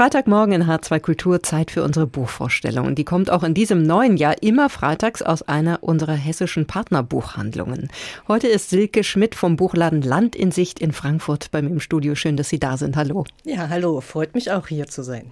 Freitagmorgen in H2 Kultur Zeit für unsere Buchvorstellung. Und die kommt auch in diesem neuen Jahr immer freitags aus einer unserer hessischen Partnerbuchhandlungen. Heute ist Silke Schmidt vom Buchladen Land in Sicht in Frankfurt bei mir im Studio. Schön, dass Sie da sind. Hallo. Ja, hallo. Freut mich auch hier zu sein.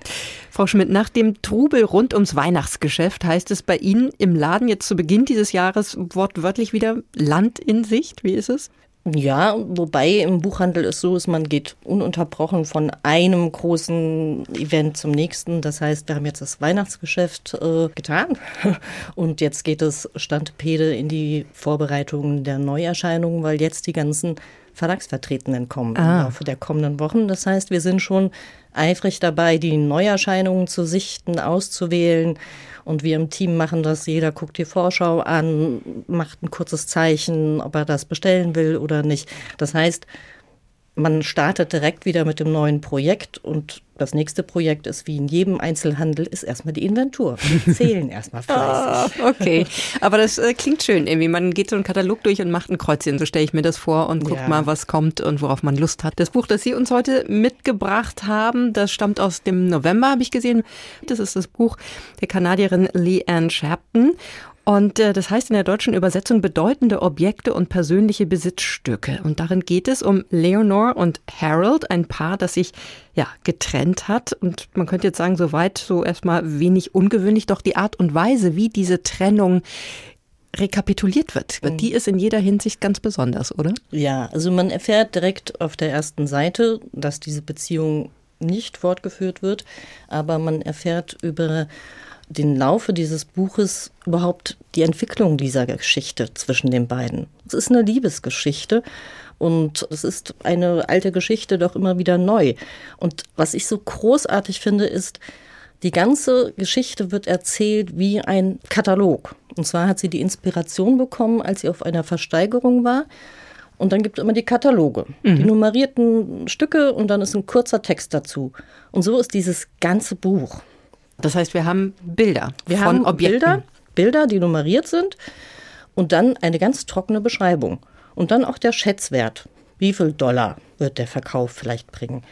Frau Schmidt, nach dem Trubel rund ums Weihnachtsgeschäft heißt es bei Ihnen im Laden jetzt zu Beginn dieses Jahres wortwörtlich wieder Land in Sicht. Wie ist es? Ja, wobei im Buchhandel es so ist, man geht ununterbrochen von einem großen Event zum nächsten. Das heißt, wir haben jetzt das Weihnachtsgeschäft äh, getan und jetzt geht es Standpede in die Vorbereitungen der Neuerscheinungen, weil jetzt die ganzen Verlagsvertretenden kommen ah. im Laufe der kommenden Wochen. Das heißt, wir sind schon eifrig dabei, die Neuerscheinungen zu sichten, auszuwählen und wir im Team machen das. Jeder guckt die Vorschau an, macht ein kurzes Zeichen, ob er das bestellen will oder nicht. Das heißt, man startet direkt wieder mit dem neuen Projekt und das nächste Projekt ist wie in jedem Einzelhandel ist erstmal die Inventur. Wir zählen erstmal fleißig. oh, okay, aber das äh, klingt schön irgendwie. Man geht so einen Katalog durch und macht ein Kreuzchen, so stelle ich mir das vor und guckt ja. mal, was kommt und worauf man Lust hat. Das Buch, das Sie uns heute mitgebracht haben, das stammt aus dem November, habe ich gesehen. Das ist das Buch der Kanadierin Lee Ann Sharpton und äh, das heißt in der deutschen Übersetzung bedeutende Objekte und persönliche Besitzstücke. Und darin geht es um Leonore und Harold, ein Paar, das sich ja getrennt hat. Und man könnte jetzt sagen, soweit so erstmal wenig ungewöhnlich, doch die Art und Weise, wie diese Trennung rekapituliert wird, mhm. die ist in jeder Hinsicht ganz besonders, oder? Ja, also man erfährt direkt auf der ersten Seite, dass diese Beziehung nicht fortgeführt wird, aber man erfährt über den Laufe dieses Buches überhaupt die Entwicklung dieser Geschichte zwischen den beiden. Es ist eine Liebesgeschichte und es ist eine alte Geschichte doch immer wieder neu. Und was ich so großartig finde, ist, die ganze Geschichte wird erzählt wie ein Katalog. Und zwar hat sie die Inspiration bekommen, als sie auf einer Versteigerung war. Und dann gibt es immer die Kataloge, mhm. die nummerierten Stücke und dann ist ein kurzer Text dazu. Und so ist dieses ganze Buch. Das heißt, wir haben Bilder wir von haben Objekten. Bilder, Bilder, die nummeriert sind und dann eine ganz trockene Beschreibung. Und dann auch der Schätzwert. Wie viel Dollar wird der Verkauf vielleicht bringen?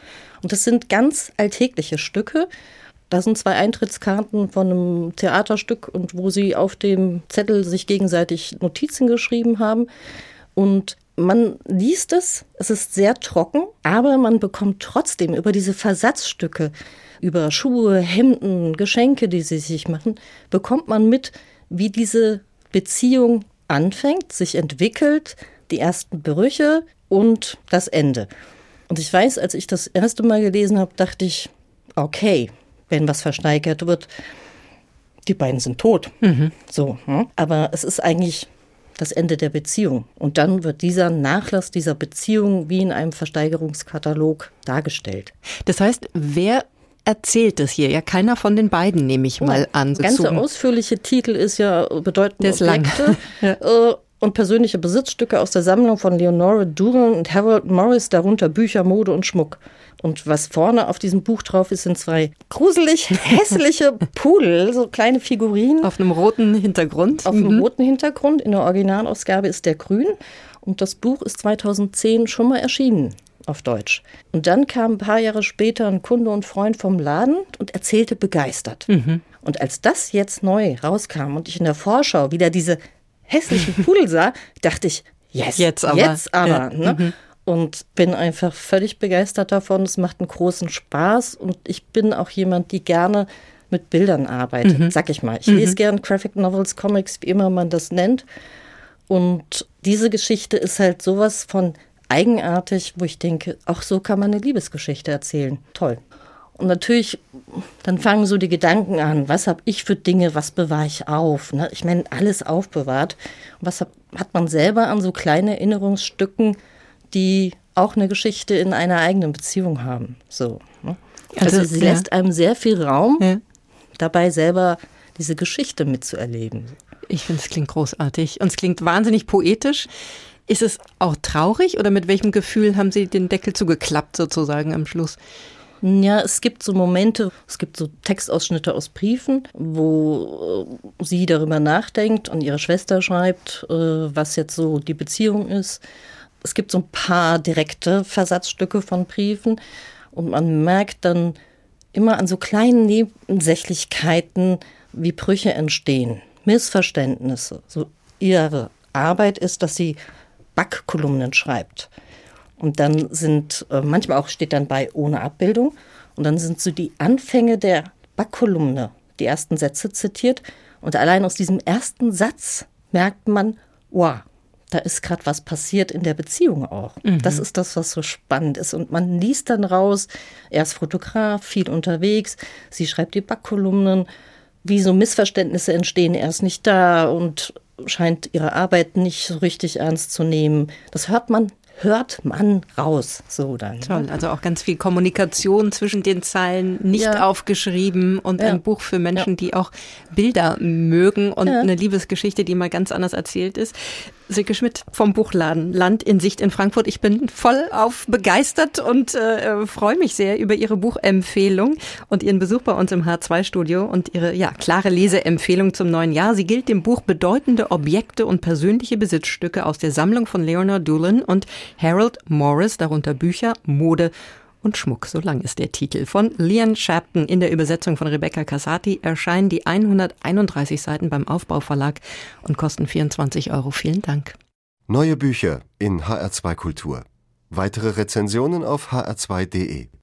Und das sind ganz alltägliche Stücke. Da sind zwei Eintrittskarten von einem Theaterstück und wo sie auf dem Zettel sich gegenseitig Notizen geschrieben haben. Und man liest es, es ist sehr trocken, aber man bekommt trotzdem über diese Versatzstücke über Schuhe, Hemden, Geschenke, die sie sich machen, bekommt man mit, wie diese Beziehung anfängt, sich entwickelt, die ersten Brüche und das Ende. Und ich weiß, als ich das erste Mal gelesen habe, dachte ich, okay, wenn was versteigert wird, die beiden sind tot. Mhm. So, hm? aber es ist eigentlich das Ende der Beziehung. Und dann wird dieser Nachlass dieser Beziehung wie in einem Versteigerungskatalog dargestelllt. Das heißt, wer erzählt es hier? Ja, keiner von den beiden, nehme ich mal an. Der ganze ausführliche Titel ist ja bedeutende ist Objekte. ja. Und persönliche Besitzstücke aus der Sammlung von Leonora Duran und Harold Morris, darunter Bücher, Mode und Schmuck. Und was vorne auf diesem Buch drauf ist, sind zwei gruselig hässliche Pudel, so kleine Figurinen. Auf einem roten Hintergrund. Auf mhm. einem roten Hintergrund. In der Originalausgabe ist der grün. Und das Buch ist 2010 schon mal erschienen auf Deutsch. Und dann kam ein paar Jahre später ein Kunde und Freund vom Laden und erzählte begeistert. Mhm. Und als das jetzt neu rauskam und ich in der Vorschau wieder diese hässlichen Pudel sah, dachte ich, yes, jetzt aber. Jetzt aber ja. ne? mhm. Und bin einfach völlig begeistert davon. Es macht einen großen Spaß und ich bin auch jemand, die gerne mit Bildern arbeitet, mhm. sag ich mal. Ich mhm. lese gern Graphic Novels, Comics, wie immer man das nennt. Und diese Geschichte ist halt sowas von eigenartig, wo ich denke, auch so kann man eine Liebesgeschichte erzählen. Toll. Und natürlich, dann fangen so die Gedanken an, was habe ich für Dinge, was bewahre ich auf? Ne? Ich meine, alles aufbewahrt. Und was hab, hat man selber an so kleinen Erinnerungsstücken, die auch eine Geschichte in einer eigenen Beziehung haben? So. Ne? Also, also, sie ja. lässt einem sehr viel Raum, ja. dabei selber diese Geschichte mitzuerleben. Ich finde, es klingt großartig und es klingt wahnsinnig poetisch. Ist es auch traurig oder mit welchem Gefühl haben Sie den Deckel zugeklappt sozusagen am Schluss? Ja, es gibt so Momente, es gibt so Textausschnitte aus Briefen, wo äh, sie darüber nachdenkt und ihre Schwester schreibt, äh, was jetzt so die Beziehung ist. Es gibt so ein paar direkte Versatzstücke von Briefen und man merkt dann immer an so kleinen Nebensächlichkeiten wie Brüche entstehen, Missverständnisse. So ihre Arbeit ist, dass sie Backkolumnen schreibt. Und dann sind, äh, manchmal auch steht dann bei ohne Abbildung. Und dann sind so die Anfänge der Backkolumne, die ersten Sätze zitiert. Und allein aus diesem ersten Satz merkt man, wow, da ist gerade was passiert in der Beziehung auch. Mhm. Das ist das, was so spannend ist. Und man liest dann raus, er ist Fotograf, viel unterwegs, sie schreibt die Backkolumnen, wie so Missverständnisse entstehen, er ist nicht da und scheint ihre Arbeit nicht so richtig ernst zu nehmen. Das hört man hört man raus. So dann. Toll, also auch ganz viel Kommunikation zwischen den Zeilen, nicht ja. aufgeschrieben und ja. ein Buch für Menschen, ja. die auch Bilder mögen und eine Liebesgeschichte, die mal ganz anders erzählt ist. Silke Schmidt vom Buchladen Land in Sicht in Frankfurt. Ich bin voll auf begeistert und äh, freue mich sehr über Ihre Buchempfehlung und Ihren Besuch bei uns im H2-Studio und Ihre ja, klare Leseempfehlung zum neuen Jahr. Sie gilt dem Buch Bedeutende Objekte und persönliche Besitzstücke aus der Sammlung von Leonard Doolan und Harold Morris, darunter Bücher, Mode und Schmuck, so lang ist der Titel. Von Lian Shapton in der Übersetzung von Rebecca Casati erscheinen die 131 Seiten beim Aufbauverlag und kosten 24 Euro. Vielen Dank. Neue Bücher in HR2 Kultur. Weitere Rezensionen auf hr2.de.